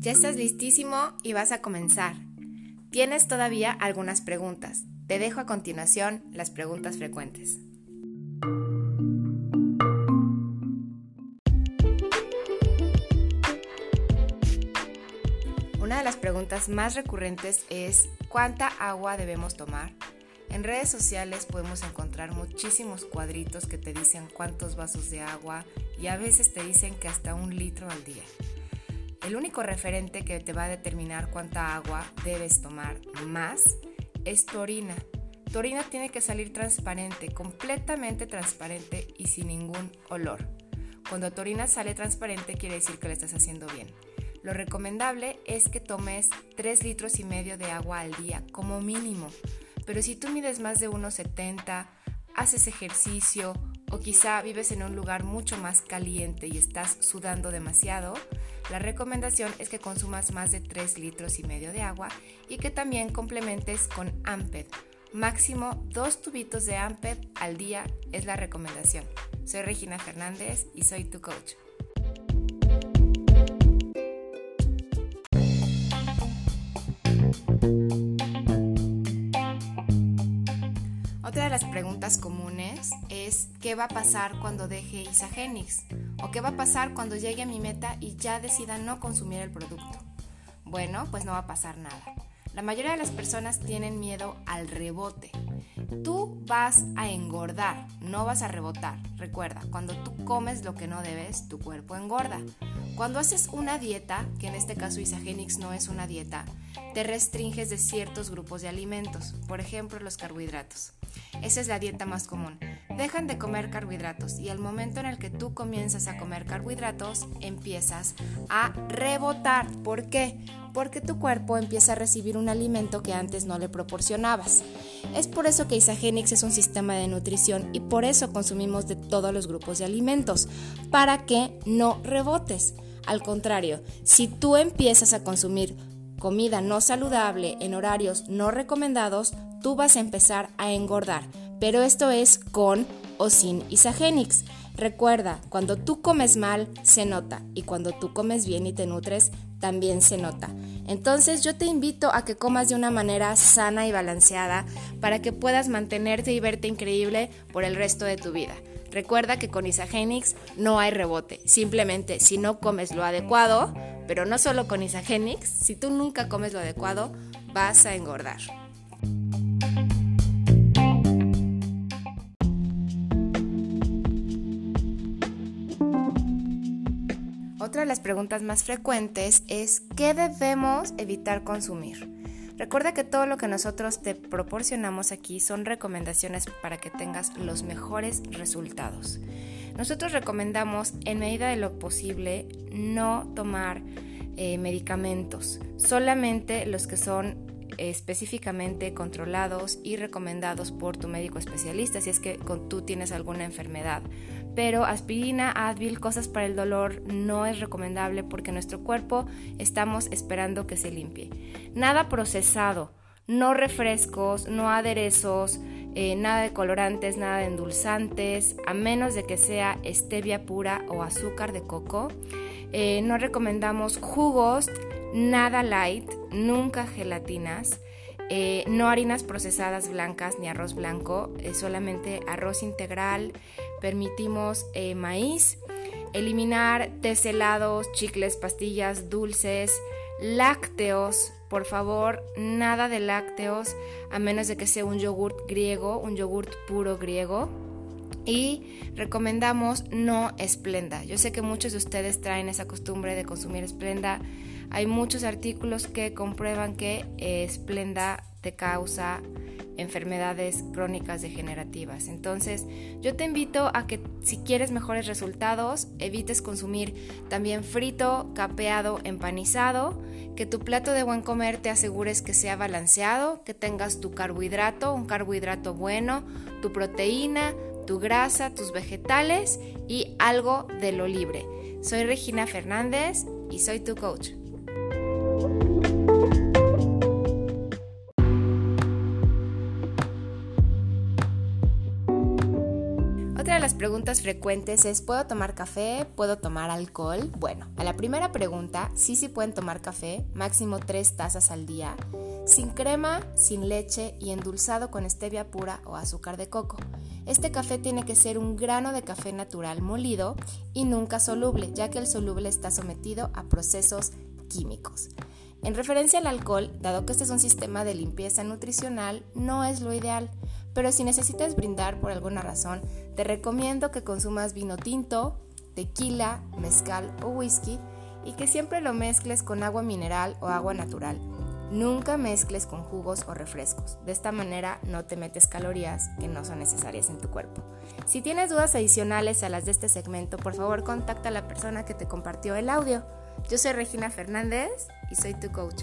Ya estás listísimo y vas a comenzar. Tienes todavía algunas preguntas. Te dejo a continuación las preguntas frecuentes. Una de las preguntas más recurrentes es ¿cuánta agua debemos tomar? En redes sociales podemos encontrar muchísimos cuadritos que te dicen cuántos vasos de agua y a veces te dicen que hasta un litro al día. El único referente que te va a determinar cuánta agua debes tomar más es tu orina. Tu orina tiene que salir transparente, completamente transparente y sin ningún olor. Cuando tu orina sale transparente quiere decir que lo estás haciendo bien. Lo recomendable es que tomes 3 litros y medio de agua al día como mínimo. Pero si tú mides más de 1,70, haces ejercicio o quizá vives en un lugar mucho más caliente y estás sudando demasiado, la recomendación es que consumas más de 3 litros y medio de agua y que también complementes con Amped. Máximo 2 tubitos de Amped al día es la recomendación. Soy Regina Fernández y soy tu coach. Las preguntas comunes es ¿qué va a pasar cuando deje Isagenix? ¿O qué va a pasar cuando llegue a mi meta y ya decida no consumir el producto? Bueno, pues no va a pasar nada. La mayoría de las personas tienen miedo al rebote. Tú vas a engordar, no vas a rebotar. Recuerda, cuando tú comes lo que no debes, tu cuerpo engorda. Cuando haces una dieta, que en este caso Isagenix no es una dieta, te restringes de ciertos grupos de alimentos, por ejemplo los carbohidratos. Esa es la dieta más común. Dejan de comer carbohidratos y al momento en el que tú comienzas a comer carbohidratos, empiezas a rebotar. ¿Por qué? Porque tu cuerpo empieza a recibir un alimento que antes no le proporcionabas. Es por eso que Isagenix es un sistema de nutrición y por eso consumimos de todos los grupos de alimentos, para que no rebotes. Al contrario, si tú empiezas a consumir comida no saludable en horarios no recomendados, tú vas a empezar a engordar. Pero esto es con o sin Isagenix. Recuerda, cuando tú comes mal, se nota. Y cuando tú comes bien y te nutres, también se nota. Entonces yo te invito a que comas de una manera sana y balanceada para que puedas mantenerte y verte increíble por el resto de tu vida. Recuerda que con Isagenix no hay rebote. Simplemente si no comes lo adecuado, pero no solo con Isagenix, si tú nunca comes lo adecuado, vas a engordar. Otra de las preguntas más frecuentes es ¿qué debemos evitar consumir? Recuerda que todo lo que nosotros te proporcionamos aquí son recomendaciones para que tengas los mejores resultados. Nosotros recomendamos en medida de lo posible no tomar eh, medicamentos, solamente los que son específicamente controlados y recomendados por tu médico especialista si es que tú tienes alguna enfermedad. Pero aspirina, Advil, cosas para el dolor no es recomendable porque nuestro cuerpo estamos esperando que se limpie. Nada procesado, no refrescos, no aderezos, eh, nada de colorantes, nada de endulzantes, a menos de que sea stevia pura o azúcar de coco. Eh, no recomendamos jugos, nada light, nunca gelatinas. Eh, no harinas procesadas blancas ni arroz blanco, solamente arroz integral. Permitimos maíz. Eliminar tés helados, chicles, pastillas, dulces, lácteos, por favor, nada de lácteos, a menos de que sea un yogurt griego, un yogurt puro griego. Y recomendamos no esplenda. Yo sé que muchos de ustedes traen esa costumbre de consumir esplenda. Hay muchos artículos que comprueban que esplenda te causa enfermedades crónicas degenerativas. Entonces, yo te invito a que si quieres mejores resultados, evites consumir también frito, capeado, empanizado, que tu plato de buen comer te asegures que sea balanceado, que tengas tu carbohidrato, un carbohidrato bueno, tu proteína, tu grasa, tus vegetales y algo de lo libre. Soy Regina Fernández y soy tu coach. Las preguntas frecuentes es, ¿puedo tomar café? ¿Puedo tomar alcohol? Bueno, a la primera pregunta, sí, sí pueden tomar café, máximo tres tazas al día, sin crema, sin leche y endulzado con stevia pura o azúcar de coco. Este café tiene que ser un grano de café natural molido y nunca soluble, ya que el soluble está sometido a procesos químicos. En referencia al alcohol, dado que este es un sistema de limpieza nutricional, no es lo ideal, pero si necesitas brindar por alguna razón, te recomiendo que consumas vino tinto, tequila, mezcal o whisky y que siempre lo mezcles con agua mineral o agua natural. Nunca mezcles con jugos o refrescos. De esta manera no te metes calorías que no son necesarias en tu cuerpo. Si tienes dudas adicionales a las de este segmento, por favor contacta a la persona que te compartió el audio. Yo soy Regina Fernández y soy tu coach.